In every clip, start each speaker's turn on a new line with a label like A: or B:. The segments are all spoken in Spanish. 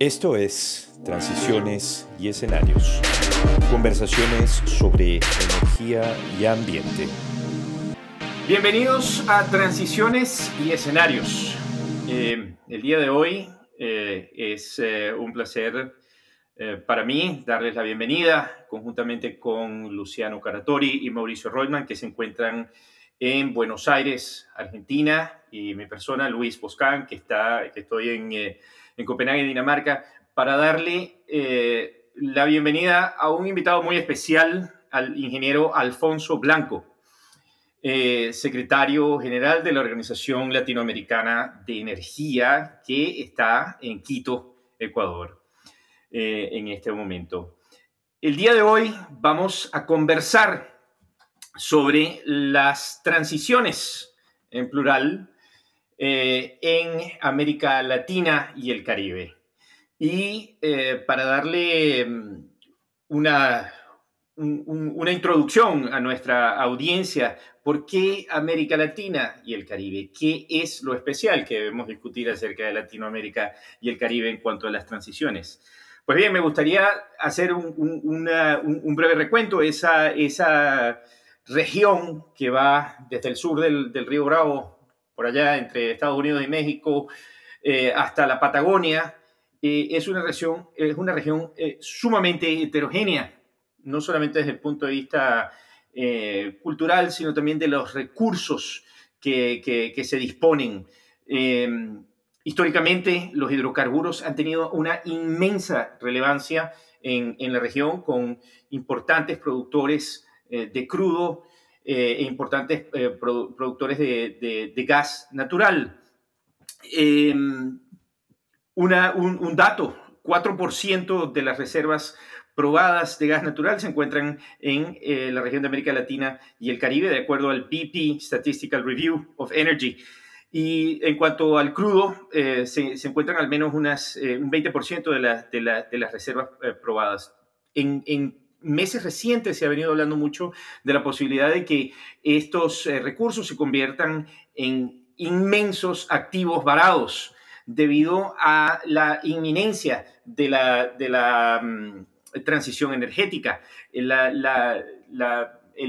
A: Esto es Transiciones y Escenarios. Conversaciones sobre energía y ambiente.
B: Bienvenidos a Transiciones y Escenarios. Eh, el día de hoy eh, es eh, un placer para mí darles la bienvenida conjuntamente con Luciano Caratori y Mauricio Reutemann que se encuentran en Buenos Aires, Argentina, y mi persona, Luis Boscán, que, está, que estoy en en Copenhague, Dinamarca, para darle eh, la bienvenida a un invitado muy especial, al ingeniero Alfonso Blanco, eh, secretario general de la Organización Latinoamericana de Energía, que está en Quito, Ecuador, eh, en este momento. El día de hoy vamos a conversar sobre las transiciones, en plural, eh, en América Latina y el Caribe. Y eh, para darle mm, una, una introducción a nuestra audiencia, ¿por qué América Latina y el Caribe? ¿Qué es lo especial que debemos discutir acerca de Latinoamérica y el Caribe en cuanto a las transiciones? Pues bien, me gustaría hacer un, breve recuento. Esa, esa región que va desde el sur del, del río Bravo por allá entre Estados Unidos y México, eh, hasta la Patagonia, eh, es una región, es una región eh, sumamente heterogénea, no solamente desde el punto de vista cultural, sino también de los recursos que, que, se disponen. históricamente, los hidrocarburos han tenido una inmensa relevancia en, en la región, con importantes productores de crudo, e importantes eh, productores de, gas natural. Em, un, dato, 4% de las reservas probadas de gas natural se encuentran en eh, la región de América Latina y el Caribe, de acuerdo al BP, Statistical Review of Energy. Y en cuanto al crudo, se, encuentran al menos unas, un 20% de, de, las reservas probadas. En, en meses recientes se ha venido hablando mucho de la posibilidad de que estos eh, recursos se conviertan en inmensos activos varados debido a la inminencia de la, mm, transición energética, el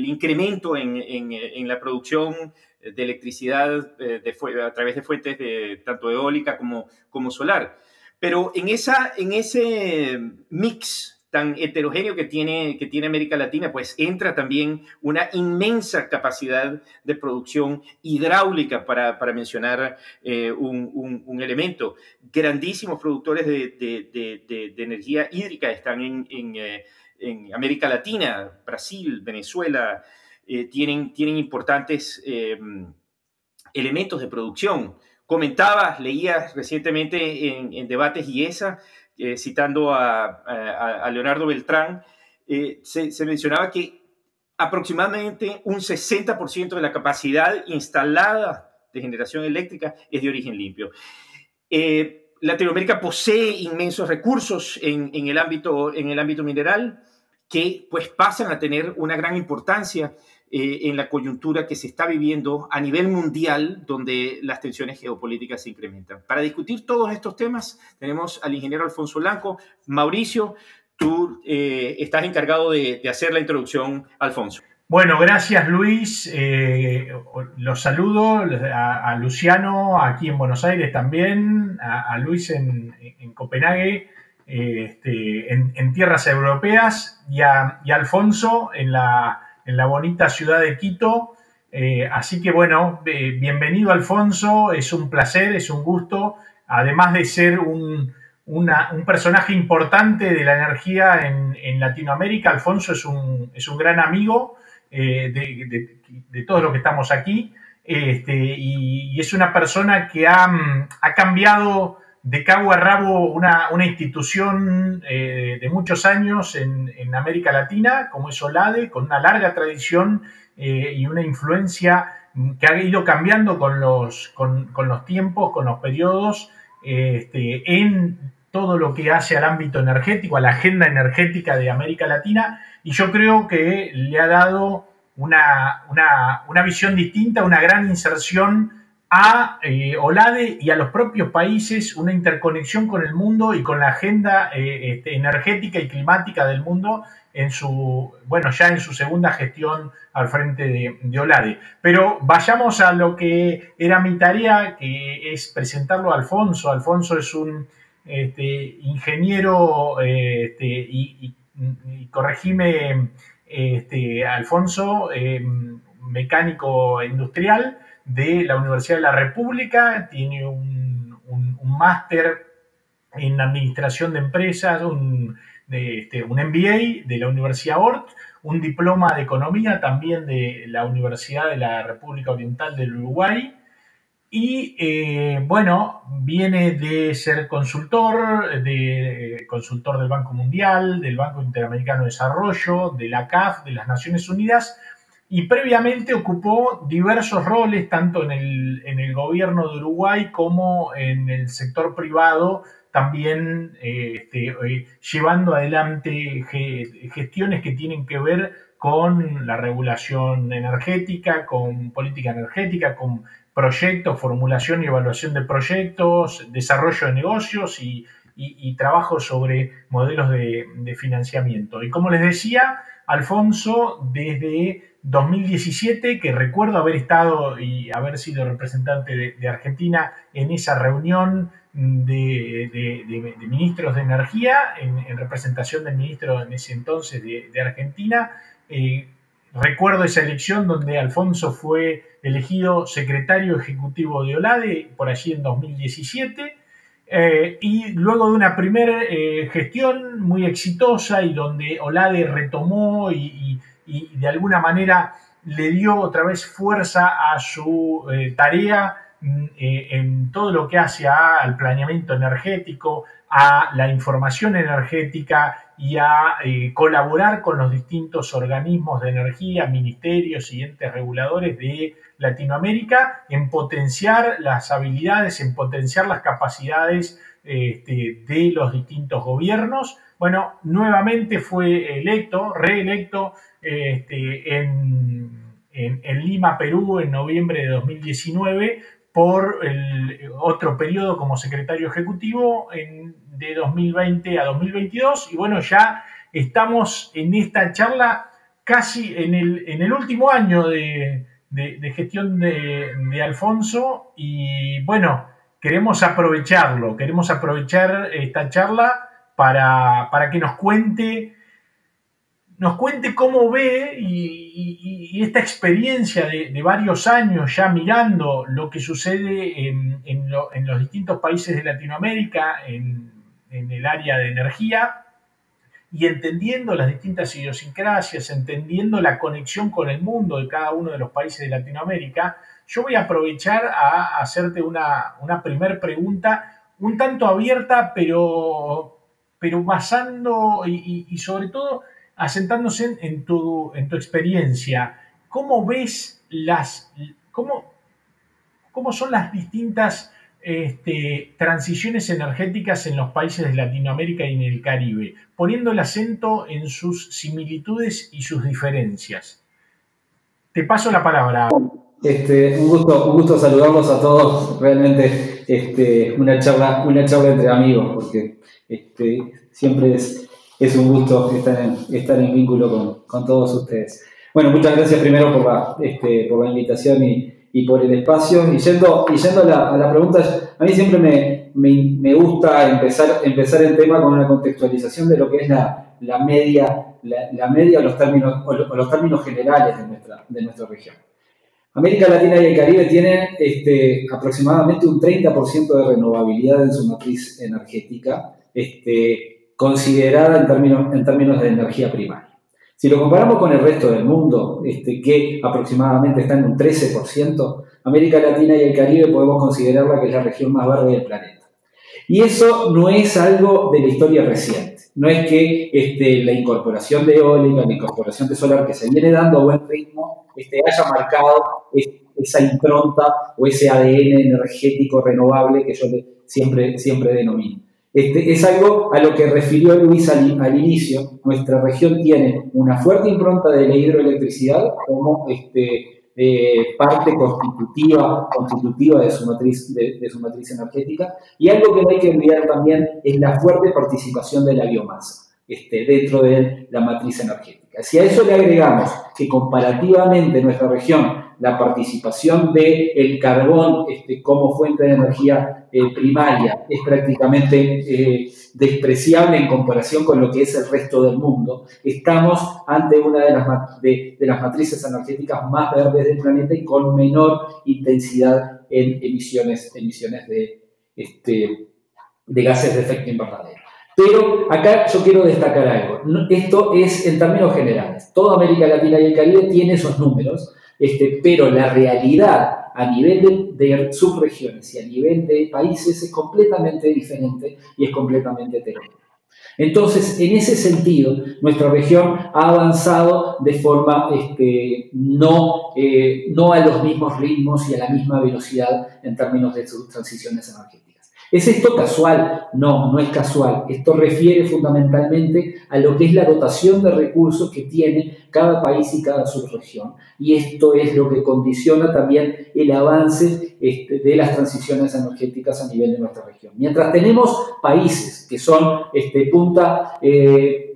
B: incremento en, la producción de electricidad eh, a través de fuentes tanto eólica como, como solar. Pero en, esa, en ese mix tan heterogéneo que tiene, que tiene América Latina, pues entra también una inmensa capacidad de producción hidráulica, para, mencionar eh, un, elemento. Grandísimos productores de, energía hídrica están eh, en, América Latina, Brasil, Venezuela, eh, tienen, tienen importantes elementos de producción. Comentaba, leía recientemente en, en debates IESA, eh, citando a, Leonardo Beltrán, eh, se, mencionaba que aproximadamente un 60% de la capacidad instalada de generación eléctrica es de origen limpio. Eh, Latinoamérica posee inmensos recursos en, el ámbito, en el ámbito mineral que pues pasan a tener una gran importancia eh, en la coyuntura que se está viviendo a nivel mundial, donde las tensiones geopolíticas se incrementan. Para discutir todos estos temas, tenemos al ingeniero Alfonso Blanco. Mauricio, tú eh, estás encargado de, hacer la introducción, Alfonso.
C: Bueno, gracias Luis. Eh, los saludo a, Luciano aquí en Buenos Aires también, a, Luis en, Copenhague, este, en, tierras europeas y a Alfonso en la en la bonita ciudad de Quito. Eh, así que bueno, bienvenido Alfonso, es un placer, es un gusto, además de ser un, personaje importante de la energía en, Latinoamérica, Alfonso es un, es un gran amigo eh, de, todos los que estamos aquí. Este, y, es una persona que ha, ha cambiado de cabo a rabo una, institución eh, de muchos años en, América Latina, como es OLADE, con una larga tradición eh, y una influencia que ha ido cambiando con los, con, los tiempos, con los periodos, este, en todo lo que hace al ámbito energético, a la agenda energética de América Latina, y yo creo que le ha dado una, una visión distinta, una gran inserción a eh, OLADE y a los propios países una interconexión con el mundo y con la agenda eh, este, energética y climática del mundo en su, bueno, ya en su segunda gestión al frente de, OLADE. Pero vayamos a lo que era mi tarea, que es presentarlo a Alfonso. Alfonso es un este, ingeniero este, y, corregime, este, Alfonso, mecánico industrial de la Universidad de la República, tiene un, un máster en administración de empresas, un este, un MBA de la Universidad Ort, un diploma de economía también de la Universidad de la República Oriental del Uruguay. Y eh, bueno, viene de ser consultor, de consultor del Banco Mundial, del Banco Interamericano de Desarrollo, de la CAF, de las Naciones Unidas, y previamente ocupó diversos roles tanto en el, en el gobierno de Uruguay como en el sector privado también eh, este, eh, llevando adelante gestiones que tienen que ver con la regulación energética, con política energética, con proyectos, formulación y evaluación de proyectos, desarrollo de negocios y, trabajo sobre modelos de, financiamiento. Y como les decía, Alfonso, desde 2017, que recuerdo haber estado y haber sido representante de Argentina en esa reunión de, ministros de energía en, representación del ministro en ese entonces de, Argentina. Eh, recuerdo esa elección donde Alfonso fue elegido secretario ejecutivo de OLADE por allí en 2017. Eh, y luego de una primera eh, gestión muy exitosa y donde Olade retomó y, y, de alguna manera le dio otra vez fuerza a su tarea eh, en todo lo que hace al planeamiento energético, a la información energética y a eh, colaborar con los distintos organismos de energía, ministerios y entes reguladores de Latinoamérica en potenciar las habilidades, en potenciar las capacidades este, de los distintos gobiernos. Bueno, nuevamente fue electo, reelecto este, en, en Lima, Perú, en noviembre de 2019 por el otro periodo como secretario ejecutivo de 2020 a 2022. Y bueno, ya estamos en esta charla casi en el, en el último año de, gestión de, Alfonso y bueno, queremos aprovecharlo, queremos aprovechar esta charla para, para que nos cuente nos cuente cómo ve y, esta experiencia de, varios años ya mirando lo que sucede en, los distintos países de Latinoamérica, en, el área de energía, y entendiendo las distintas idiosincrasias, entendiendo la conexión con el mundo de cada uno de los países de Latinoamérica, yo voy a aprovechar a hacerte una, una pregunta un tanto abierta, pero, pero basando y sobre todo asentándose en, tu, en tu experiencia, ¿cómo ves las, cómo, cómo son las distintas este, transiciones energéticas en los países de Latinoamérica y en el Caribe, poniendo el acento en sus similitudes y sus diferencias? Te paso la palabra.
D: Este, un, gusto, un gusto saludarlos a todos. Realmente este, una, charla, una charla entre amigos, porque este, siempre es es un gusto estar en, estar en vínculo con, con todos ustedes. Bueno, muchas gracias primero por la, este, invitación y, por el espacio. Y yendo, yendo a, la, a la pregunta, a mí siempre me, me, me, gusta empezar, empezar el tema con una contextualización de lo que es la, la media, la, media o los términos, o los términos generales de nuestra, de nuestra región. América Latina y el Caribe tienen este, aproximadamente un 30% de renovabilidad en su matriz energética. Este, considerada en términos, en términos de energía primaria. Si lo comparamos con el resto del mundo, este, que aproximadamente está en un 13%, América Latina y el Caribe podemos considerarla que es la región más verde del planeta. Y eso no es algo de la historia reciente. No es que este, la incorporación de eólica, la incorporación de solar que se viene dando a buen ritmo, este, haya marcado esa impronta o ese ADN energético renovable que yo siempre, siempre denomino. Este, es algo a lo que refirió Luis al, inicio. Nuestra región tiene una fuerte impronta de la hidroelectricidad como este, eh, parte constitutiva, constitutiva de, su matriz, de, su matriz energética. Y algo que no hay que olvidar también es la fuerte participación de la biomasa este, dentro de la matriz energética. Si a eso le agregamos que comparativamente en nuestra región la participación del el carbón este, como fuente de energía eh, primaria es prácticamente eh, despreciable en comparación con lo que es el resto del mundo. Estamos ante una de las, de, las matrices energéticas más verdes del planeta y con menor intensidad en emisiones, emisiones de, este, de gases de efecto invernadero. Pero acá yo quiero destacar algo. Esto es en términos generales. Toda América Latina y el Caribe tiene esos números, este, pero la realidad a nivel de, subregiones y a nivel de países es completamente diferente y es completamente heterogéneo. Entonces, en ese sentido, nuestra región ha avanzado de forma este, no, eh, no a los mismos ritmos y a la misma velocidad en términos de sus transiciones energéticas. ¿Es esto casual? No, no es casual. Esto refiere fundamentalmente a lo que es la dotación de recursos que tiene cada país y cada subregión. Y esto es lo que condiciona también el avance este, de las transiciones energéticas a nivel de nuestra región. Mientras tenemos países que son este, punta... Eh,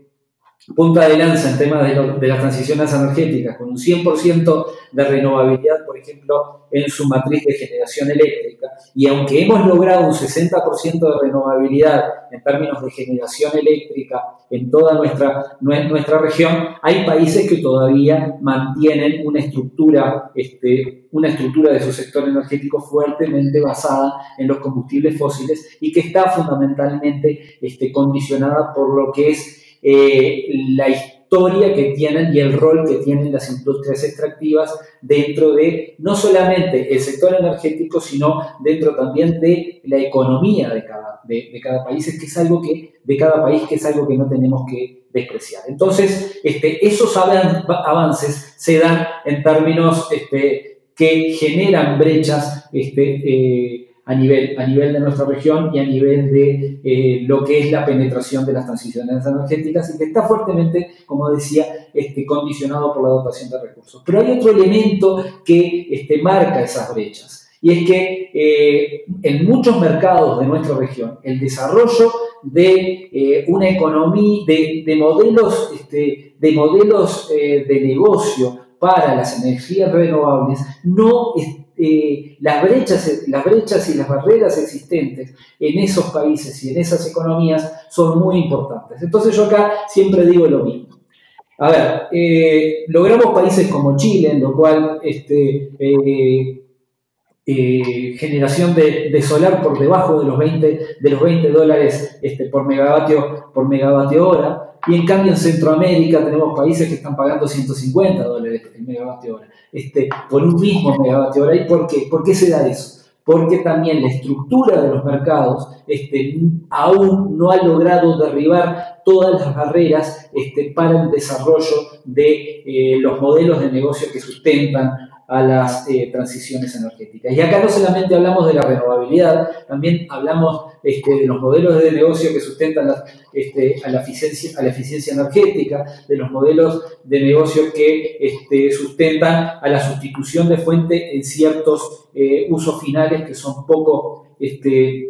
D: punta de lanza en temas de, las transiciones energéticas, con un 100% de renovabilidad, por ejemplo, en su matriz de generación eléctrica, y aunque hemos logrado un 60% de renovabilidad en términos de generación eléctrica en toda nuestra, nuestra región, hay países que todavía mantienen una estructura, este, una estructura de su sector energético fuertemente basada en los combustibles fósiles y que está fundamentalmente este, condicionada por lo que es eh, la historia que tienen y el rol que tienen las industrias extractivas dentro de no solamente el sector energético, sino dentro también de la economía de cada, de, cada país, que es algo que, de cada país, que es algo que no tenemos que despreciar. Entonces, este, esos avances se dan en términos este, que generan brechas este, eh, a nivel, a nivel de nuestra región y a nivel de eh, lo que es la penetración de las transiciones energéticas y que está fuertemente, como decía, este, condicionado por la dotación de recursos. Pero hay otro elemento que este, marca esas brechas y es que eh, en muchos mercados de nuestra región el desarrollo de eh, una economía, de, modelos, este, de, modelos de negocio para las energías renovables no está eh, las, brechas, las brechas y las barreras existentes en esos países y en esas economías son muy importantes. Entonces yo acá siempre digo lo mismo. A ver, eh, logramos países como Chile, en lo cual este, eh, generación de, solar por debajo de los 20, de los 20 dólares este, por, megavatio, por megavatio hora, y en cambio en Centroamérica tenemos países que están pagando 150 dólares el megavatio hora, este, por un mismo megavatio hora. ¿Y por qué? ¿Por qué se da eso? Porque también la estructura de los mercados este, aún no ha logrado derribar todas las barreras este, para el desarrollo de eh, los modelos de negocio que sustentan a las eh, transiciones energéticas. Y acá no solamente hablamos de la renovabilidad, también hablamos este, de los modelos de negocio que sustentan este, a, la eficiencia, a la eficiencia energética, de los modelos de negocio que este, sustentan a la sustitución de fuente en ciertos eh, usos finales que son poco eh,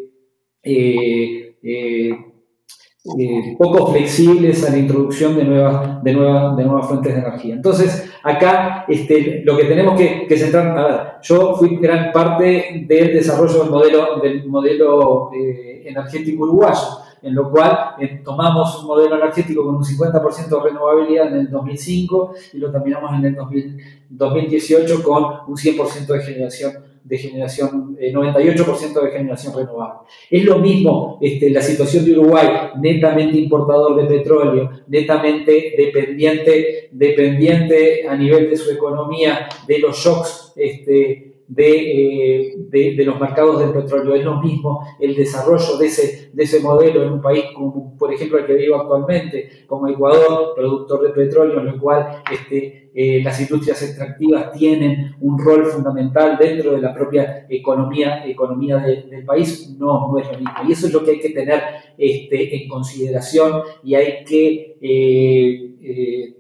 D: eh, poco flexibles a la introducción de nuevas, de, nuevas, de nuevas fuentes de energía. Entonces, acá este, lo que tenemos que, centrar, a ver, yo fui gran parte del desarrollo del modelo, del modelo eh, energético uruguayo, en lo cual eh, tomamos un modelo energético con un 50% de renovabilidad en el 2005 y lo terminamos en el 2018 con un 100% de generación de generación, 98% eh, de generación renovable. Es lo mismo este, la situación de Uruguay, netamente importador de petróleo, netamente dependiente, dependiente a nivel de su economía de los shocks este, eh, de, de, los mercados del petróleo. Es lo mismo el desarrollo de ese, de ese modelo en un país como, por ejemplo, el que vivo actualmente, como Ecuador, productor de petróleo, en el cual este, eh, las industrias extractivas tienen un rol fundamental dentro de la propia economía, economía del país. No, no es lo mismo. Y eso es lo que hay que tener este, en consideración y hay que... Eh,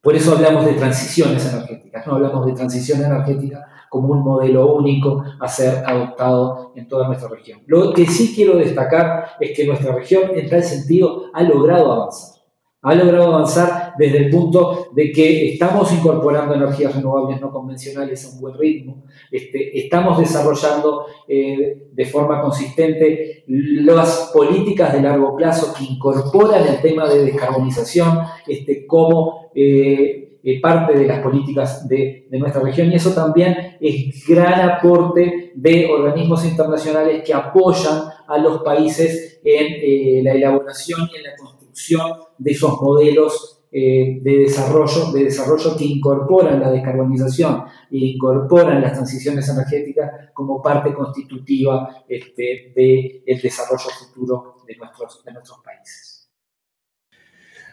D: Por eso hablamos de transiciones energéticas, no hablamos de transición energética como un modelo único a ser adoptado en toda nuestra región. Lo que sí quiero destacar es que nuestra región en tal sentido ha logrado avanzar ha logrado avanzar desde el punto de que estamos incorporando energías renovables no convencionales a un buen ritmo, este, estamos desarrollando eh, de forma consistente las políticas de largo plazo que incorporan el tema de descarbonización este, como eh, eh, parte de las políticas de, de, nuestra región y eso también es gran aporte de organismos internacionales que apoyan a los países en la elaboración y en la construcción de esos modelos eh, de, desarrollo, de desarrollo que incorporan la descarbonización e incorporan las transiciones energéticas como parte constitutiva este, del desarrollo futuro de nuestros, de nuestros países.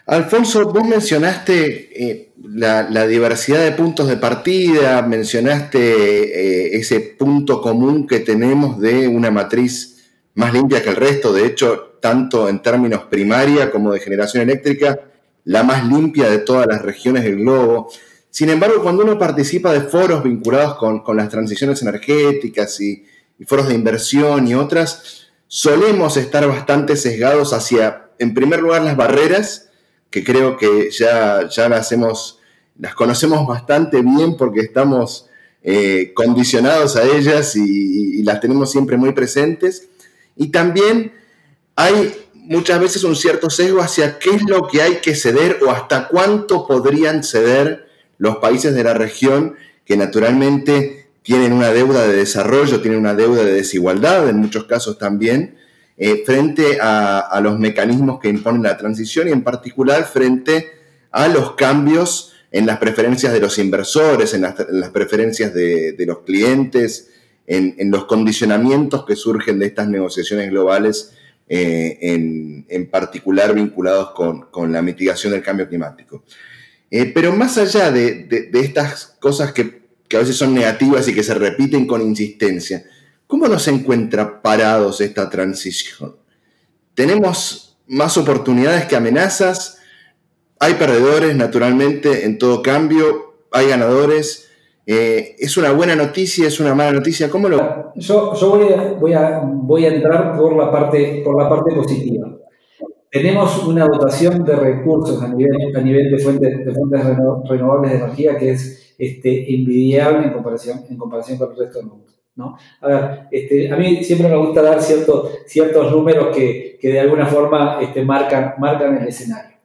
E: Alfonso, vos mencionaste eh, la, diversidad de puntos de partida, mencionaste eh, ese punto común que tenemos de una matriz más limpia que el resto. De hecho, tanto en términos primaria como de generación eléctrica, la más limpia de todas las regiones del globo. Sin embargo, cuando uno participa de foros vinculados con, las transiciones energéticas y, foros de inversión y otras, solemos estar bastante sesgados hacia, en primer lugar, las barreras, que creo que ya, ya las, hemos, las conocemos bastante bien porque estamos eh, condicionados a ellas y, y las tenemos siempre muy presentes. Y también hay muchas veces un cierto sesgo hacia qué es lo que hay que ceder o hasta cuánto podrían ceder los países de la región que naturalmente tienen una deuda de desarrollo, tienen una deuda de desigualdad, en muchos casos también, eh, frente a, los mecanismos que imponen la transición y en particular frente a los cambios en las preferencias de los inversores, en las, preferencias de, los clientes, en, los condicionamientos que surgen de estas negociaciones globales eh, en, particular vinculados con, la mitigación del cambio climático. Eh, pero más allá de, estas cosas que, a veces son negativas y que se repiten con insistencia, ¿cómo nos encuentra parados esta transición? ¿Tenemos más oportunidades que amenazas? Hay perdedores, naturalmente, en todo cambio, hay ganadores. Eh, ¿Es una buena noticia? ¿Es una mala noticia? ¿Cómo lo...?
D: Yo, yo voy, a, voy, a, voy, a, entrar por la, parte, por la parte positiva. Tenemos una dotación de recursos a nivel, a nivel de, fuentes, de fuentes renovables de energía que es este, envidiable en comparación, en comparación con el resto del mundo. ¿No? A ver, este, a mí siempre me gusta dar cierto, ciertos números que, de alguna forma este, marcan, el escenario.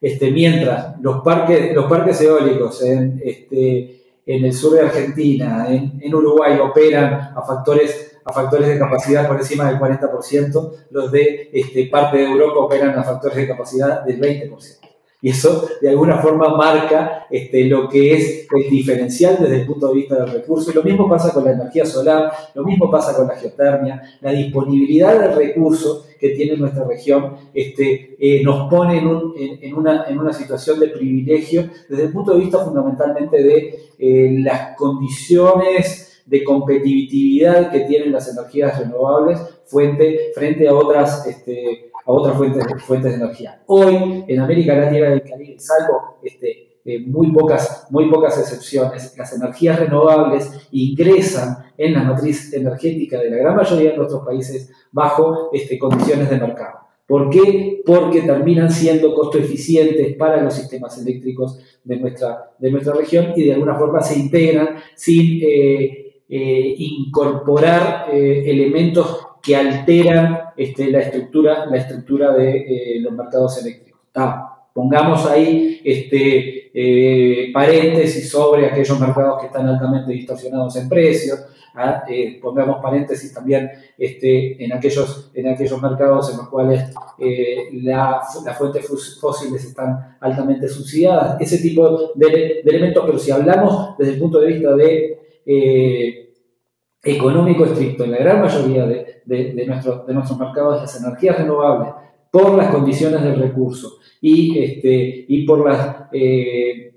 D: Este, mientras los parques, eólicos en, este, en el sur de Argentina, en, Uruguay operan a factores, a factores de capacidad por encima del 40%, los de este, parte de Europa operan a factores de capacidad del 20%. Y eso de alguna forma marca este, lo que es el diferencial desde el punto de vista del recurso. Y lo mismo pasa con la energía solar, lo mismo pasa con la geotermia. La disponibilidad del recurso que tiene nuestra región este, eh, nos pone en, una, situación de privilegio desde el punto de vista fundamentalmente de eh, las condiciones de competitividad que tienen las energías renovables frente, frente a otras... Este, a otras fuentes, de energía. Hoy, en América Latina y el Caribe, salvo este, eh, muy, pocas, muy pocas excepciones, las energías renovables ingresan en la matriz energética de la gran mayoría de nuestros países bajo este, condiciones de mercado. ¿Por qué? Porque terminan siendo costo eficientes para los sistemas eléctricos de nuestra, de nuestra región y de alguna forma se integran sin eh, eh, incorporar elementos que alteran este, la, estructura, la estructura de eh, los mercados eléctricos. pongamos ahí este, eh, paréntesis sobre aquellos mercados que están altamente distorsionados en precios. ¿ah? Eh, pongamos paréntesis también este, en, aquellos, en aquellos mercados en los cuales las fuentes fósiles están altamente subsidiadas. Ese tipo de, de, elementos, pero si hablamos desde el punto de vista de económico estricto en la gran mayoría de, de, nuestro, de nuestros mercados las energías renovables por las condiciones del recurso y, este, y por las, eh,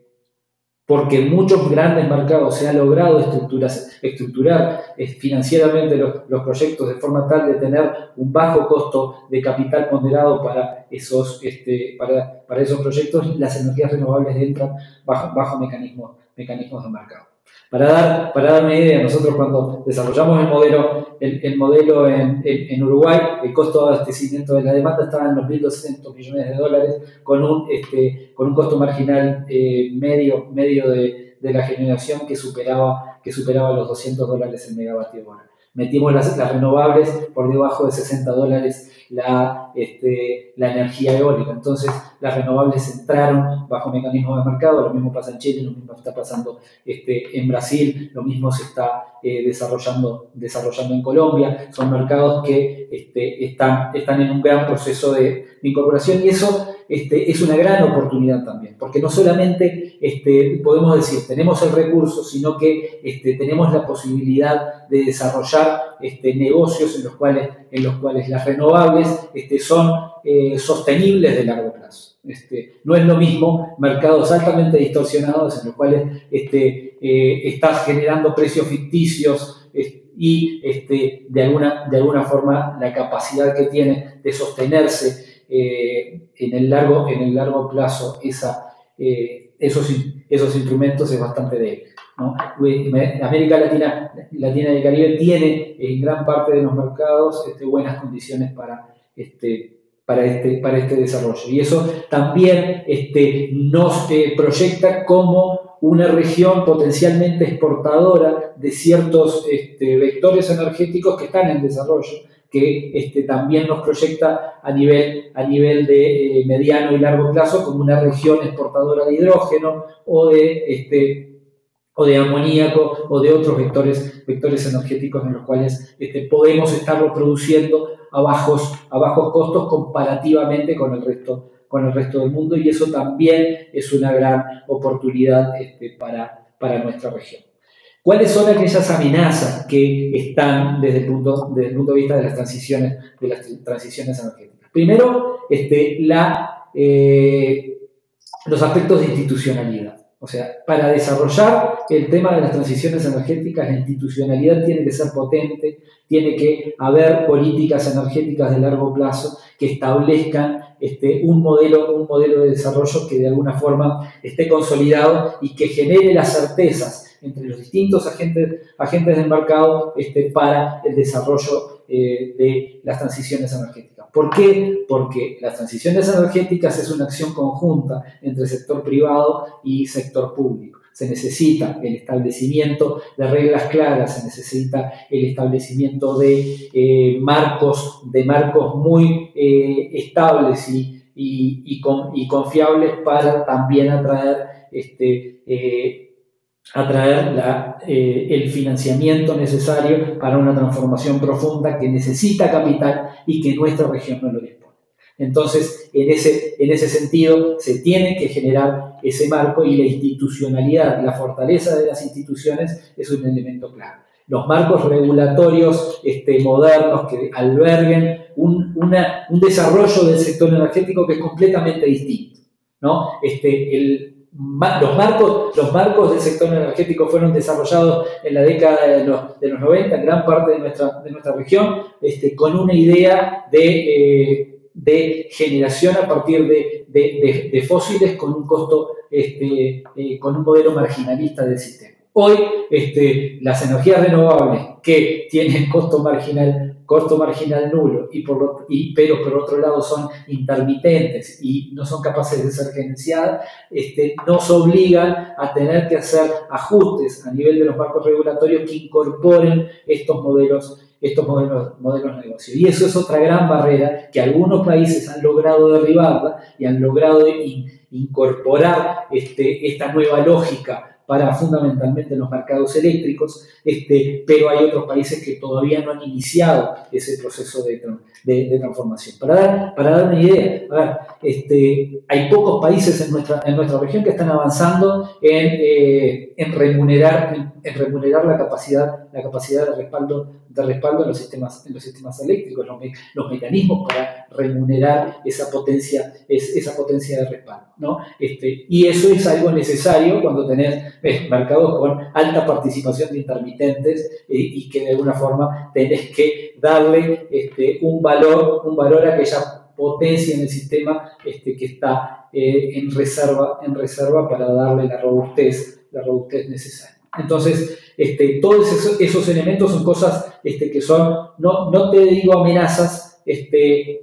D: porque muchos grandes mercados se ha logrado estructurar, eh, financieramente los, proyectos de forma tal de tener un bajo costo de capital ponderado para esos, este, para, para esos proyectos, las energías renovables entran bajo, bajo mecanismos, mecanismos de mercado. Para dar, para dar una idea, nosotros cuando desarrollamos el modelo, el, modelo en, en, Uruguay, el costo de abastecimiento de la demanda estaba en los 1.200 millones de dólares, con un, este, con un costo marginal eh, medio, medio de, de, la generación que superaba, que superaba los 200 dólares el megavatio hora metimos las, renovables por debajo de 60 dólares la, este, la energía eólica. Entonces, las renovables entraron bajo mecanismos de mercado, lo mismo pasa en Chile, lo mismo está pasando este, en Brasil, lo mismo se está eh, desarrollando, desarrollando en Colombia. Son mercados que este, están, están en un gran proceso de, de incorporación y eso este, es una gran oportunidad también, porque no solamente este, podemos decir tenemos el recurso, sino que este, tenemos la posibilidad de desarrollar este, negocios en los, cuales, en los cuales las renovables son eh, sostenibles de largo plazo. No es lo mismo mercados altamente distorsionados en los cuales eh, estás generando precios ficticios y de, alguna, de alguna forma la capacidad que tiene de sostenerse eh, en, el largo, en el largo plazo esa, eh, esos, esos instrumentos es bastante débil. América Latina, Latina y el Caribe tiene en gran parte de los mercados este, buenas condiciones para este, para este, para este desarrollo. Y eso también este, nos eh, proyecta como una región potencialmente exportadora de ciertos este, vectores energéticos que están en desarrollo que este, también nos proyecta a nivel, a nivel de eh, mediano y largo plazo como una región exportadora de hidrógeno o de, este, o de amoníaco o de otros vectores, vectores energéticos en los cuales este, podemos estarlo produciendo a bajos, a bajos costos comparativamente con el resto con el resto del mundo y eso también es una gran oportunidad este, para, para nuestra región. ¿Cuáles son aquellas amenazas que están desde el punto, desde el punto de vista de las transiciones, de las transiciones energéticas? Primero, este, eh, los aspectos de institucionalidad. O sea, para desarrollar el tema de las transiciones energéticas, la institucionalidad tiene que ser potente, tiene que haber políticas energéticas de largo plazo que establezcan este, un, modelo, un modelo de desarrollo que de alguna forma esté consolidado y que genere las certezas entre los distintos agentes, agentes del mercado este, para el desarrollo eh, de las transiciones energéticas. ¿Por qué? Porque las transiciones energéticas es una acción conjunta entre sector privado y sector público. Se necesita el establecimiento de reglas claras, se necesita el establecimiento de eh, marcos, de marcos muy eh, estables y, y, y, confiables para también atraer este, atraer la, eh, el financiamiento necesario para una transformación profunda que necesita capital y que nuestra región no lo dispone. Entonces, en ese, en ese sentido, se tiene que generar ese marco y la institucionalidad, la fortaleza de las instituciones es un elemento clave. Los marcos regulatorios este, modernos que alberguen un, un desarrollo del sector energético que es completamente distinto. ¿no? Este, el, los marcos, los marcos del sector energético fueron desarrollados en la década de los, de los 90 en gran parte de nuestra, de nuestra región, este, con una idea de, eh, de generación a partir de, de, de, fósiles con un costo, este, eh, con un modelo marginalista del sistema. Hoy, este, las energías renovables que tienen costo marginal costo marginal nulo, y por y, pero por otro lado son intermitentes y no son capaces de ser gerenciadas, este, nos obligan a tener que hacer ajustes a nivel de los marcos regulatorios que incorporen estos modelos estos modelos, modelos de negocio. Y eso es otra gran barrera que algunos países han logrado derribarla y han logrado incorporar este, esta nueva lógica para fundamentalmente los mercados eléctricos, este, pero hay otros países que todavía no han iniciado ese proceso de, de, transformación. Para dar, para dar una idea, este, hay pocos países en nuestra, en nuestra región que están avanzando en, eh, en remunerar, en, remunerar la capacidad, la capacidad de respaldo, de respaldo en los sistemas, en los sistemas eléctricos, los, los mecanismos para remunerar esa potencia, es, esa potencia de respaldo. ¿no? Este, y eso es algo necesario cuando tenés mercados con alta participación de intermitentes eh, y que de alguna forma tenés que darle este, un, valor, un valor a aquella potencia en el sistema este, que está eh, en, reserva, en reserva para darle la robustez, la robustez necesaria. Entonces, este, todos esos, elementos son cosas este, que son, no, no te digo amenazas,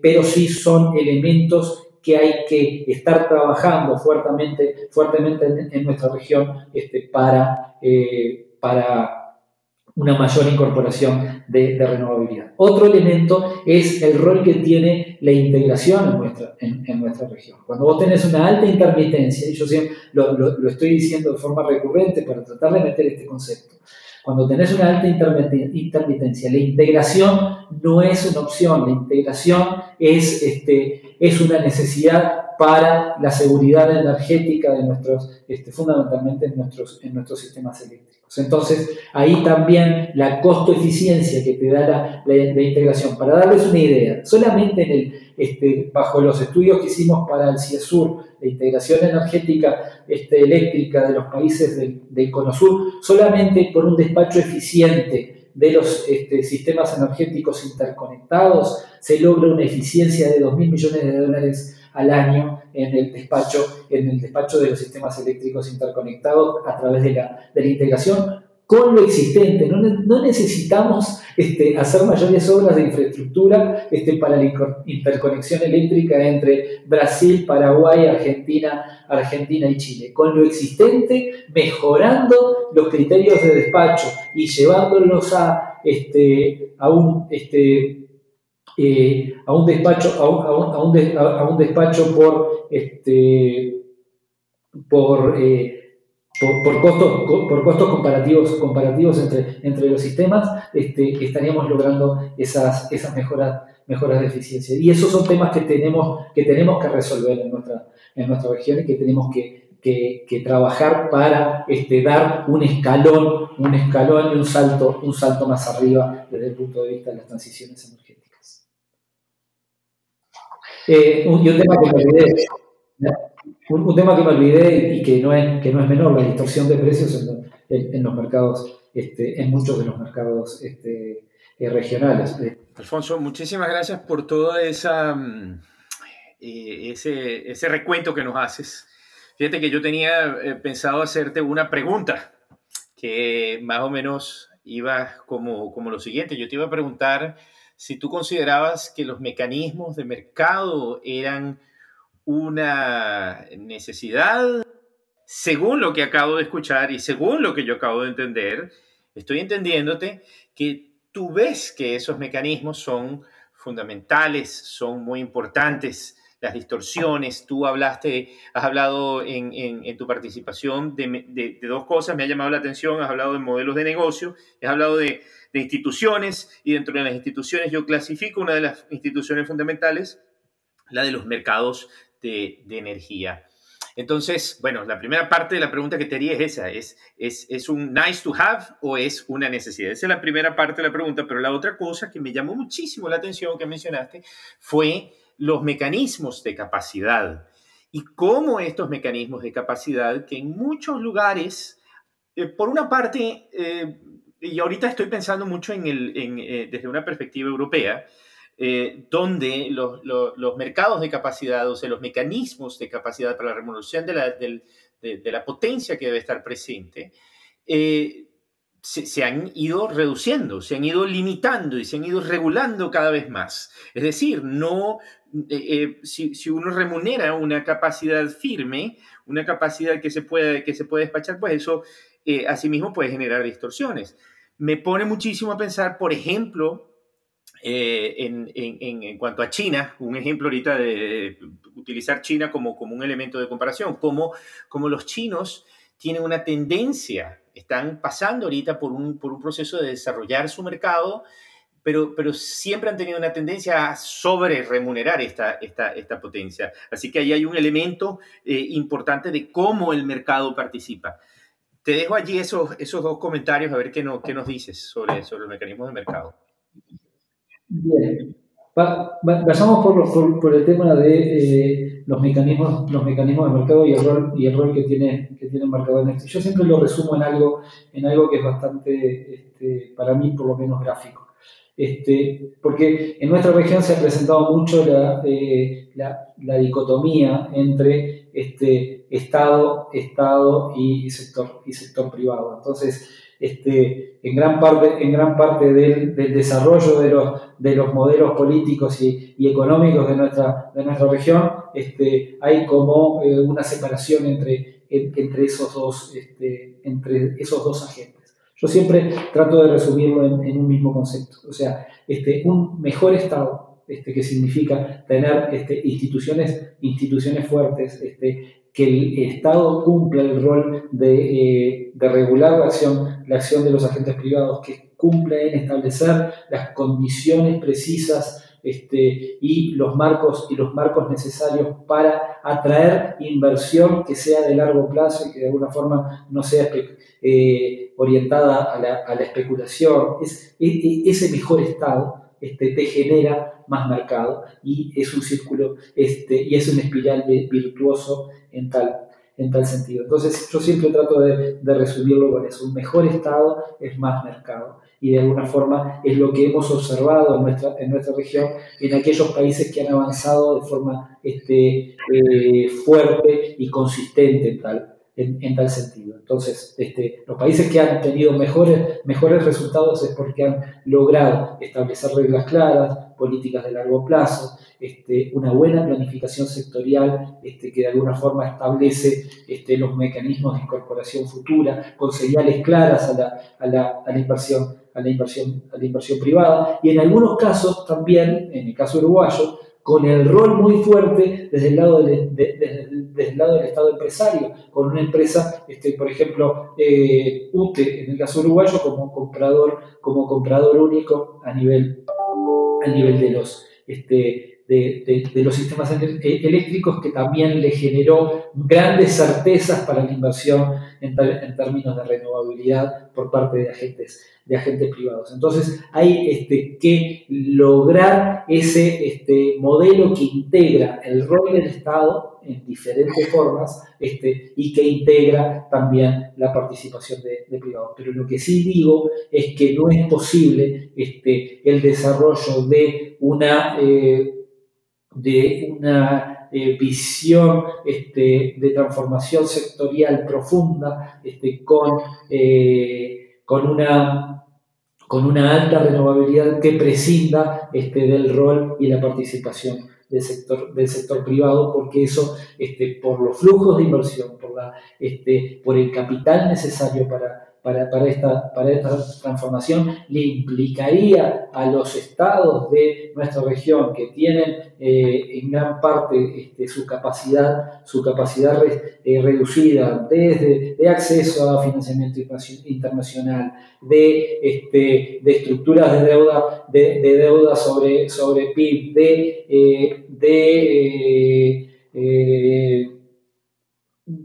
D: pero sí son elementos que hay que estar trabajando fuertemente, fuertemente en, nuestra región para, eh, para una mayor incorporación de, renovabilidad. Otro elemento es el rol que tiene la integración en nuestra, en, nuestra región. Cuando vos tenés una alta intermitencia, y yo siempre lo, lo, estoy diciendo de forma recurrente para tratar de meter este concepto, cuando tenés una alta intermitencia, la integración no es una opción, la integración es, este, es una necesidad para la seguridad energética de nuestros, este, fundamentalmente en nuestros, en nuestros sistemas eléctricos. Entonces, ahí también la costo-eficiencia que te da la, integración. Para darles una idea, solamente en el, este, bajo los estudios que hicimos para el CIESUR, la integración energética este, eléctrica de los países del, del Cono Sur, solamente por un despacho eficiente de los este, sistemas energéticos interconectados, se logra una eficiencia de 2.000 millones de dólares al año en el despacho, en el despacho de los sistemas eléctricos interconectados a través de la, de la integración con lo existente. No, necesitamos este, hacer mayores obras de infraestructura este, para la interconexión eléctrica entre Brasil, Paraguay, Argentina, Argentina y Chile. Con lo existente, mejorando los criterios de despacho y llevándolos a, este, a un este, eh, a un despacho, a un, a un, despacho por, este, por, eh, por, costos, por costos comparativos, comparativos entre, entre los sistemas, este, estaríamos logrando esas, esas mejoras, mejoras de eficiencia. Y esos son temas que tenemos que, tenemos que resolver en nuestra, en nuestra región y que tenemos que, que, trabajar para este, dar un escalón, un escalón y un salto, un salto más arriba desde el punto de vista de las transiciones energéticas. Eh, un, y un tema que me olvidé, un, tema que me olvidé y que no es, que no es menor, la distorsión de precios en, los mercados, este, en muchos de los mercados este, eh, regionales.
B: Alfonso, muchísimas gracias por todo esa, mm, eh, ese, ese, recuento que nos haces. Fíjate que yo tenía pensado hacerte una pregunta que más o menos iba como, como lo siguiente. Yo te iba a preguntar si tú considerabas que los mecanismos de mercado eran una necesidad, según lo que acabo de escuchar y según lo que yo acabo de entender, estoy entendiéndote que tú ves que esos mecanismos son fundamentales, son muy importantes, las distorsiones, tú hablaste, has hablado en, tu participación de, dos cosas, me ha llamado la atención, has hablado de modelos de negocio, has hablado de instituciones y dentro de las instituciones yo clasifico una de las instituciones fundamentales, la de los mercados de, energía. Entonces, bueno, la primera parte de la pregunta que te haría es esa, ¿es, es, ¿es un nice to have o es una necesidad? Esa es la primera parte de la pregunta, pero la otra cosa que me llamó muchísimo la atención que mencionaste fue los mecanismos de capacidad y cómo estos mecanismos de capacidad que en muchos lugares, eh, por una parte, eh, y ahorita estoy pensando mucho en el, eh, desde una perspectiva europea, eh, donde los, mercados de capacidad, o sea, los mecanismos de capacidad para la revolución de la, potencia que debe estar presente, eh, se, han ido reduciendo, se han ido limitando y se han ido regulando cada vez más. Es decir, no, si, si, uno remunera una capacidad firme, una capacidad que se puede, que se puede despachar, pues eso asimismo puede generar distorsiones me pone muchísimo a pensar, por ejemplo, eh, en, cuanto a China, un ejemplo ahorita de utilizar China como, como un elemento de comparación, como, como los chinos tienen una tendencia, están pasando ahorita por un, por un proceso de desarrollar su mercado pero, pero siempre han tenido una tendencia a sobre remunerar esta, esta, esta potencia. Así que ahí hay un elemento eh, importante de cómo el mercado participa. Te dejo allí esos, esos dos comentarios a ver qué, no, qué nos dices sobre, sobre los mecanismos de mercado.
D: Bien. Vayamos por, por, el tema de eh, los, mecanismos, los mecanismos de mercado y el rol, y el rol que, tiene, que tiene el mercado en esto. Yo siempre lo resumo en algo, en algo que es bastante, este, para mí, por lo menos gráfico. Este, porque en nuestra región se ha presentado mucho la, eh, la, dicotomía entre este, Estado, Estado y sector, y sector privado. Entonces, este, en gran parte, en gran parte del, desarrollo de los, de los, modelos políticos y, económicos de nuestra, de nuestra región, este, hay como eh, una separación entre, entre, esos dos, este, entre esos dos agentes. Yo siempre trato de resumirlo en, un mismo concepto. O sea, un mejor Estado, que significa tener este, instituciones, instituciones fuertes, que el Estado cumpla el rol de, eh, de, regular la acción, la acción de los agentes privados, que cumpla en establecer las condiciones precisas este, y, los marcos, y los marcos necesarios para atraer inversión que sea de largo plazo y que de alguna forma no sea eh, orientada a la, a la especulación. Es, ese mejor Estado este, te genera más mercado y es un círculo este, y es un espiral virtuoso en tal, en tal sentido. Entonces yo siempre trato de, resumirlo con eso. Un mejor Estado es más mercado y de alguna forma es lo que hemos observado en nuestra, en nuestra región, en aquellos países que han avanzado de forma este, eh, fuerte y consistente en tal en, tal sentido. Entonces, este, los países que han tenido mejores, mejores resultados es porque han logrado establecer reglas claras, políticas de largo plazo, este, una buena planificación sectorial este, que de alguna forma establece este, los mecanismos de incorporación futura, con señales claras a la, a la, a la inversión a la inversión, a la inversión privada. Y en algunos casos también, en el caso uruguayo, con el rol muy fuerte desde el lado del, desde el lado del Estado empresario, con una empresa, por ejemplo, eh, UTE, en el caso uruguayo, como comprador, como comprador único a nivel, a nivel de los... Este, de, los sistemas eléctricos que también le generó grandes certezas para la inversión en, en términos de renovabilidad por parte de agentes de agentes privados. Entonces hay este, que lograr ese este, modelo que integra el rol del Estado en diferentes formas este, y que integra también la participación de, privados. Pero lo que sí digo es que no es posible este, el desarrollo de una, eh, de una eh, visión este, de transformación sectorial profunda este, con, eh, con una con una alta renovabilidad que prescinda este, del rol y la participación del sector, del sector privado, porque eso, este, por los flujos de inversión, por, la, este, por el capital necesario para, para, para, esta, para esta transformación le implicaría a los estados de nuestra región que tienen eh, en gran parte este, su capacidad, su capacidad eh, reducida desde de acceso a financiamiento internacional, de, este, de estructuras de deuda, de, de deuda sobre, sobre PIB, de, eh, de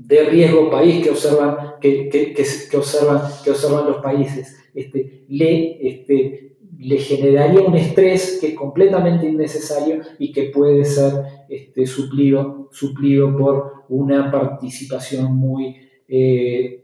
D: de riesgo país que observan, que, que, que, observan, que observan los países. Este, le, este, le generaría un estrés que es completamente innecesario y que puede ser este, suplido, suplido por una participación muy, eh,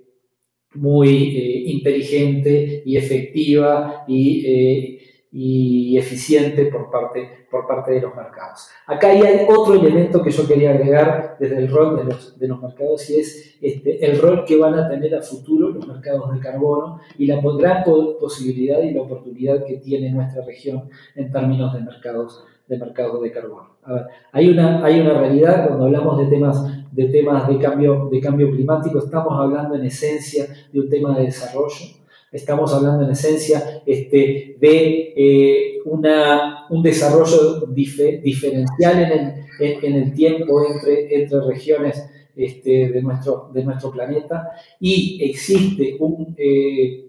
D: muy eh, inteligente y efectiva y, eh, y eficiente por parte por parte de los mercados. Acá hay otro elemento que yo quería agregar desde el rol de los, de los mercados y es este, el rol que van a tener a futuro los mercados de carbono y la gran posibilidad y la oportunidad que tiene nuestra región en términos de mercados de, mercados de carbono. A ver, hay, una, hay una realidad cuando hablamos de temas de temas de cambio, de cambio climático, estamos hablando en esencia de un tema de desarrollo, estamos hablando en esencia este, de eh, una, un desarrollo diferencial en el, en, el, tiempo entre, entre regiones este, de, nuestro, de nuestro planeta. Y existe eh,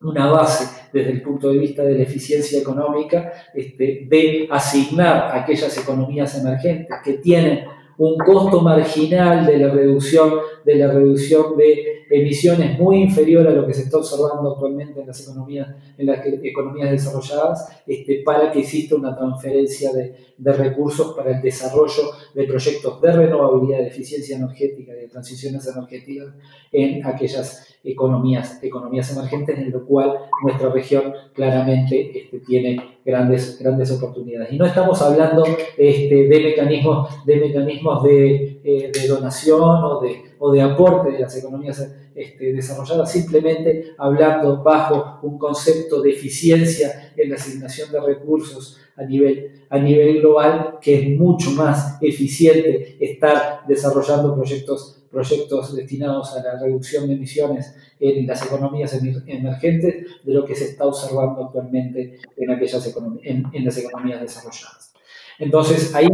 D: una base desde el punto de vista de la eficiencia económica este, de asignar a aquellas economías emergentes que tienen un costo marginal de la reducción de la reducción de emisiones muy inferior a lo que se está observando actualmente en las economías, en las economías desarrolladas, este, para que exista una transferencia de, de, recursos para el desarrollo de proyectos de renovabilidad, de eficiencia energética y de transiciones energéticas en aquellas economías, economías emergentes, en lo cual nuestra región claramente este, tiene grandes, grandes oportunidades. Y no estamos hablando este, de mecanismos, de, mecanismos eh, de donación o de, o de aporte de las economías este, desarrolladas, simplemente hablando bajo un concepto de eficiencia en la asignación de recursos a nivel, a nivel global, que es mucho más eficiente estar desarrollando proyectos proyectos destinados a la reducción de emisiones en las economías emergentes de lo que se está observando actualmente en, aquellas en, en las economías desarrolladas. Entonces, ahí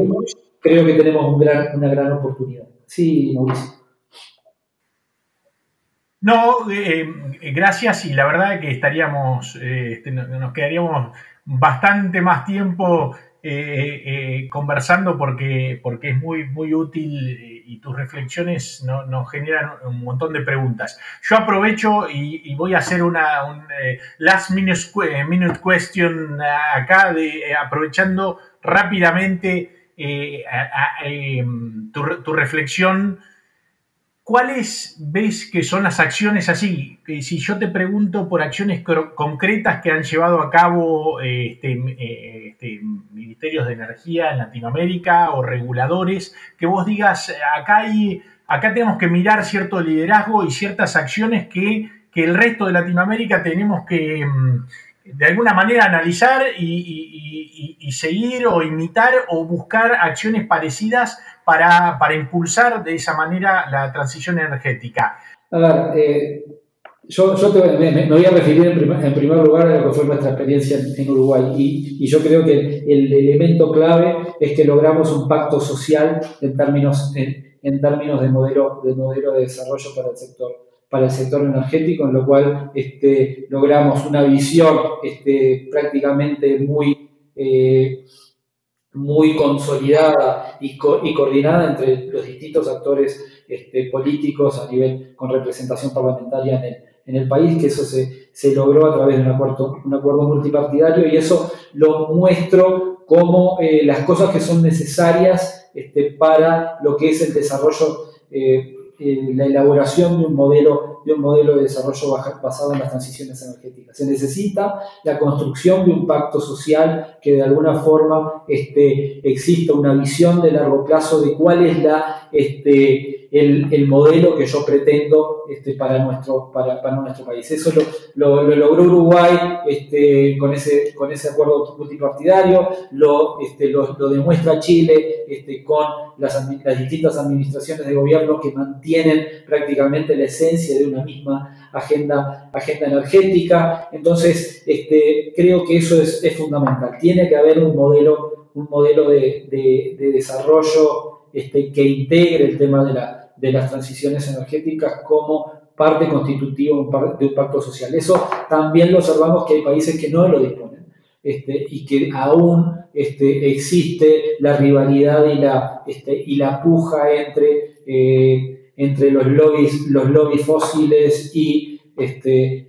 D: creo que tenemos un gran, una gran oportunidad. Sí, Mauricio.
C: No, eh, gracias y la verdad que estaríamos, eh, este, nos quedaríamos bastante más tiempo eh, conversando porque, porque es muy, muy útil y tus reflexiones nos generan un montón de preguntas. Yo aprovecho y, voy a hacer una un, last minute, question acá, aprovechando rápidamente tu, tu reflexión ¿Cuáles ves que son las acciones así? Si yo te pregunto por acciones concretas que han llevado a cabo este, eh, este, ministerios de energía en Latinoamérica o reguladores, que vos digas, acá, hay, acá tenemos que mirar cierto liderazgo y ciertas acciones que, que el resto de Latinoamérica tenemos que, mm, de alguna manera analizar y, seguir o imitar o buscar acciones parecidas para, impulsar de esa manera la transición energética.
D: A ver, eh, yo, me, voy a referir en primer, lugar a lo que fue nuestra experiencia en, Uruguay y, yo creo que el, elemento clave es que logramos un pacto social en términos, en, términos de, modelo, de modelo de desarrollo para el sector para el sector energético, en lo cual este, logramos una visión este, prácticamente muy, eh, muy consolidada y, coordinada entre los distintos actores este, políticos a nivel con representación parlamentaria en el, país, que eso se, logró a través de un acuerdo, un acuerdo multipartidario y eso lo muestro como eh, las cosas que son necesarias para lo que es el desarrollo eh, eh, la elaboración de un, modelo, de un modelo de desarrollo basado en las transiciones energéticas. Se necesita la construcción de un pacto social que de alguna forma este, exista una visión de largo plazo de cuál es la, este, el, modelo que yo pretendo este, para, nuestro, para, para nuestro país. Eso lo, lo, logró Uruguay este, con, ese, con ese acuerdo multipartidario, lo, este, lo, demuestra Chile este, con las, las distintas administraciones de gobierno que mantienen prácticamente la esencia de una misma agenda, agenda energética. Entonces, este, creo que eso es, es fundamental. Tiene que haber un modelo, un modelo de, de, de desarrollo este, que integre el tema de la, de las transiciones energéticas como parte constitutiva de un pacto social. Eso también lo observamos que hay países que no lo disponen este, y que aún este, existe la rivalidad y la, este, y la puja entre, eh, entre los, lobbies, los lobbies fósiles y que,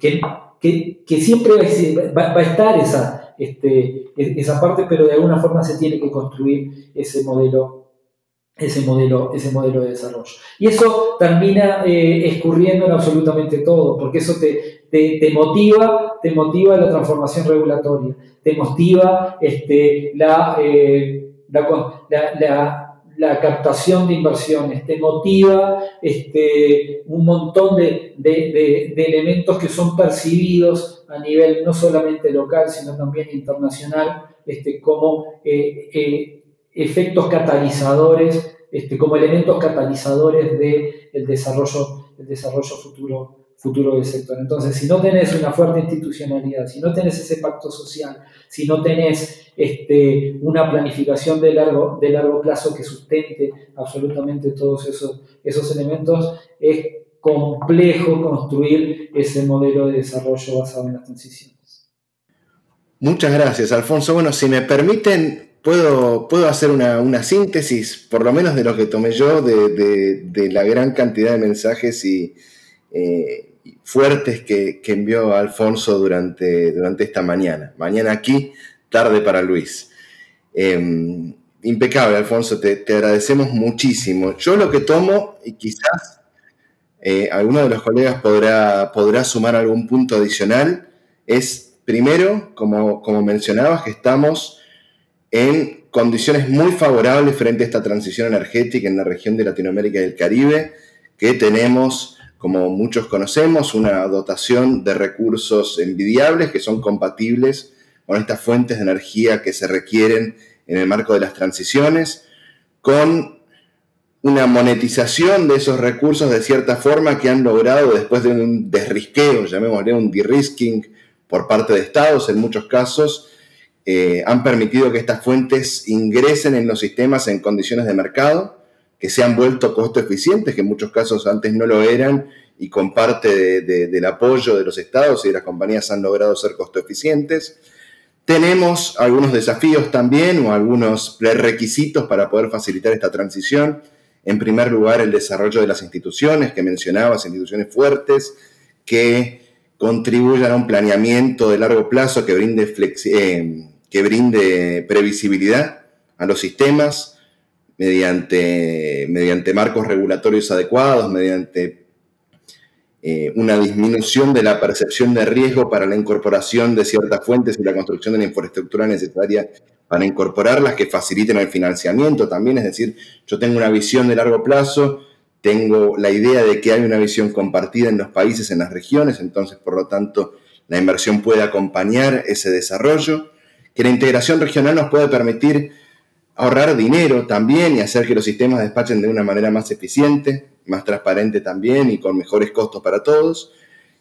D: que, siempre va, a estar esa, este, esa parte, pero de alguna forma se tiene que construir ese modelo ese modelo, ese modelo de desarrollo. Y eso termina eh, escurriendo en absolutamente todo, porque eso te, te, motiva, te motiva la transformación regulatoria, te motiva este, la, eh, la, la, captación de inversiones, te motiva este, un montón de, de, de, elementos que son percibidos a nivel no solamente local, sino también internacional, este, como eh, efectos catalizadores, este, como elementos catalizadores del desarrollo, el desarrollo futuro, futuro del sector. Entonces, si no tenés una fuerte institucionalidad, si no tenés ese pacto social, si no tenés este, una planificación de largo, de largo plazo que sustente absolutamente todos esos, esos elementos, es complejo construir ese modelo de desarrollo basado en las transiciones.
E: Muchas gracias, Alfonso. Bueno, si me permiten, puedo, puedo hacer una, síntesis, por lo menos de lo que tomé yo, de, la gran cantidad de mensajes y eh, fuertes que, envió Alfonso durante, durante esta mañana. Mañana aquí, tarde para Luis. Em, impecable, Alfonso, te, te, agradecemos muchísimo. Yo lo que tomo, y quizás eh, alguno de los colegas podrá, podrá sumar algún punto adicional, es primero, como, como mencionabas, que estamos en condiciones muy favorables frente a esta transición energética en la región de Latinoamérica y el Caribe, que tenemos, como muchos conocemos, una dotación de recursos envidiables que son compatibles con estas fuentes de energía que se requieren en el marco de las transiciones, con una monetización de esos recursos de cierta forma que han logrado después de un desrisqueo, llamémosle un de-risking por parte de estados en muchos casos, eh, han permitido que estas fuentes ingresen en los sistemas en condiciones de mercado, que se han vuelto costo eficientes, que en muchos casos antes no lo eran, y con parte del apoyo de los estados y de las compañías han logrado ser costo eficientes. Tenemos algunos desafíos también o algunos requisitos para poder facilitar esta transición en primer lugar, el desarrollo de las instituciones que mencionabas, instituciones fuertes que contribuyan a un planeamiento de largo plazo que brinde, eh, que brinde previsibilidad a los sistemas mediante, mediante marcos regulatorios adecuados, mediante eh, una disminución de la percepción de riesgo para la incorporación de ciertas fuentes y la construcción de la infraestructura necesaria para incorporarlas, que faciliten el financiamiento también, es decir, yo tengo una visión de largo plazo, tengo la idea de que hay una visión compartida en los países, en las regiones, entonces por lo tanto la inversión puede acompañar ese desarrollo, que la integración regional nos puede permitir ahorrar dinero también y hacer que los sistemas despachen de una manera más eficiente, más transparente también y con mejores costos para todos.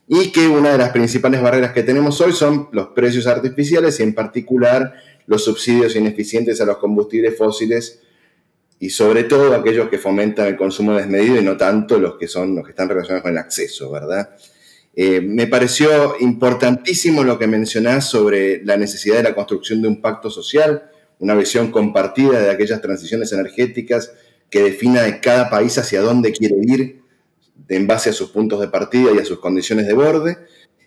E: Y que una de las principales barreras que tenemos hoy son los precios artificiales y en particular los subsidios ineficientes a los combustibles fósiles y sobre todo aquellos que fomentan el consumo desmedido y no tanto los que son los que están relacionados con el acceso, ¿verdad? Eh, me pareció importantísimo lo que mencionás sobre la necesidad de la construcción de un pacto social, una visión compartida de aquellas transiciones energéticas que defina de cada país hacia dónde quiere ir en base a sus puntos de partida y a sus condiciones de borde.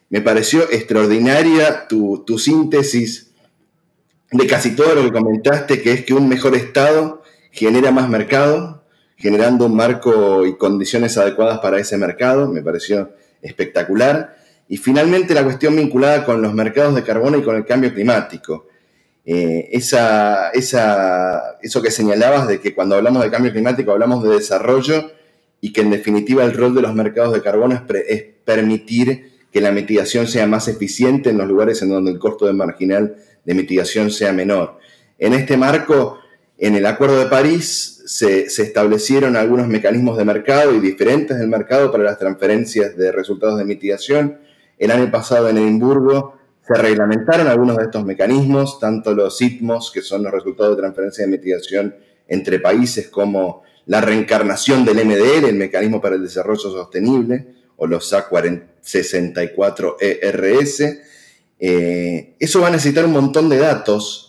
E: Me pareció extraordinaria tu, tu síntesis de casi todo lo que comentaste, que es que un mejor Estado genera más mercado, generando un marco y condiciones adecuadas para ese mercado. Me pareció espectacular. Y finalmente la cuestión vinculada con los mercados de carbono y con el cambio climático. Eh, esa, eso que señalabas de que cuando hablamos de cambio climático hablamos de desarrollo y que en definitiva el rol de los mercados de carbono es, permitir que la mitigación sea más eficiente en los lugares en donde el costo marginal de mitigación sea menor. En este marco, en el Acuerdo de París se, establecieron algunos mecanismos de mercado y diferentes del mercado para las transferencias de resultados de mitigación. El año pasado en Edimburgo se reglamentaron algunos de estos mecanismos, tanto los SITMOS, que son los resultados de transferencia de mitigación entre países, como la reencarnación del MDL, el Mecanismo para el Desarrollo Sostenible, o los SA64ERS. Eh, eso va a necesitar un montón de datos,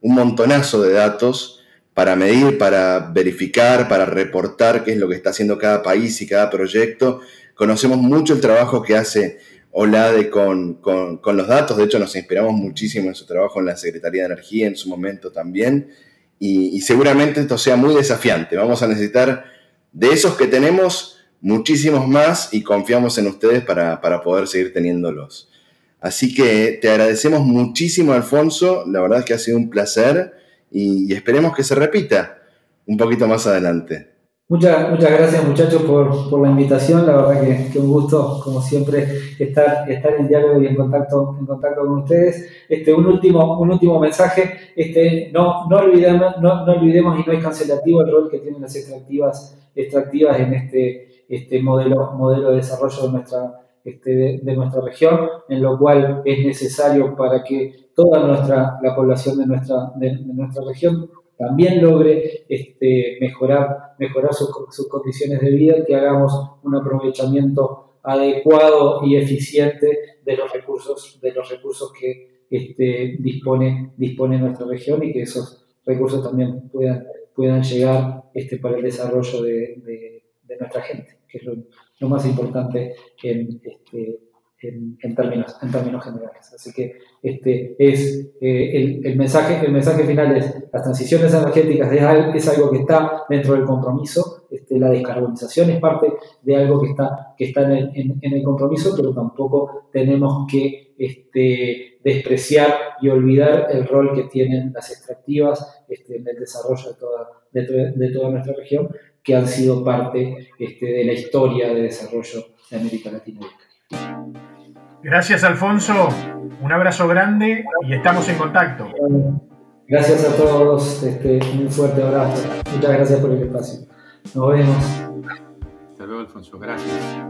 E: un montonazo de datos, para medir, para verificar, para reportar qué es lo que está haciendo cada país y cada proyecto. Conocemos mucho el trabajo que hace Olade con, con, los datos. De hecho, nos inspiramos muchísimo en su trabajo en la Secretaría de Energía en su momento también. Y, seguramente esto sea muy desafiante. Vamos a necesitar de esos que tenemos muchísimos más y confiamos en ustedes para, poder seguir teniéndolos. Así que te agradecemos muchísimo, Alfonso. La verdad es que ha sido un placer y esperemos que se repita un poquito más adelante.
D: Muchas, muchas gracias muchachos por, la invitación, la verdad que, que, un gusto, como siempre, estar, estar en diálogo y en contacto, en contacto con ustedes. Este, un, último, un último mensaje, este, no, no, olvidemos, no olvidemos y no es cancelativo el rol que tienen las extractivas, extractivas en este, este modelo, modelo de desarrollo de nuestra, este, de, nuestra región, en lo cual es necesario para que toda nuestra, la población de nuestra, de nuestra región también logre este, mejorar, mejorar sus, condiciones de vida, que hagamos un aprovechamiento adecuado y eficiente de los recursos, de los recursos que este, dispone, dispone nuestra región y que esos recursos también puedan, puedan llegar este, para el desarrollo de, nuestra gente, que es lo, más importante en, este, en, términos, en términos generales. Así que este, es, eh, el, mensaje, el mensaje final es las transiciones energéticas es, algo que está dentro del compromiso, este, la descarbonización es parte de algo que está, que está en, el, compromiso, pero tampoco tenemos que este, despreciar y olvidar el rol que tienen las extractivas este, en el desarrollo de toda, de, toda nuestra región, que han sido parte este, de la historia de desarrollo de América Latina.
C: Gracias, Alfonso. Un abrazo grande y estamos en contacto.
D: Gracias a todos. Este, un fuerte abrazo. Muchas gracias por el espacio. Nos vemos.
B: Hasta luego, Alfonso. Gracias.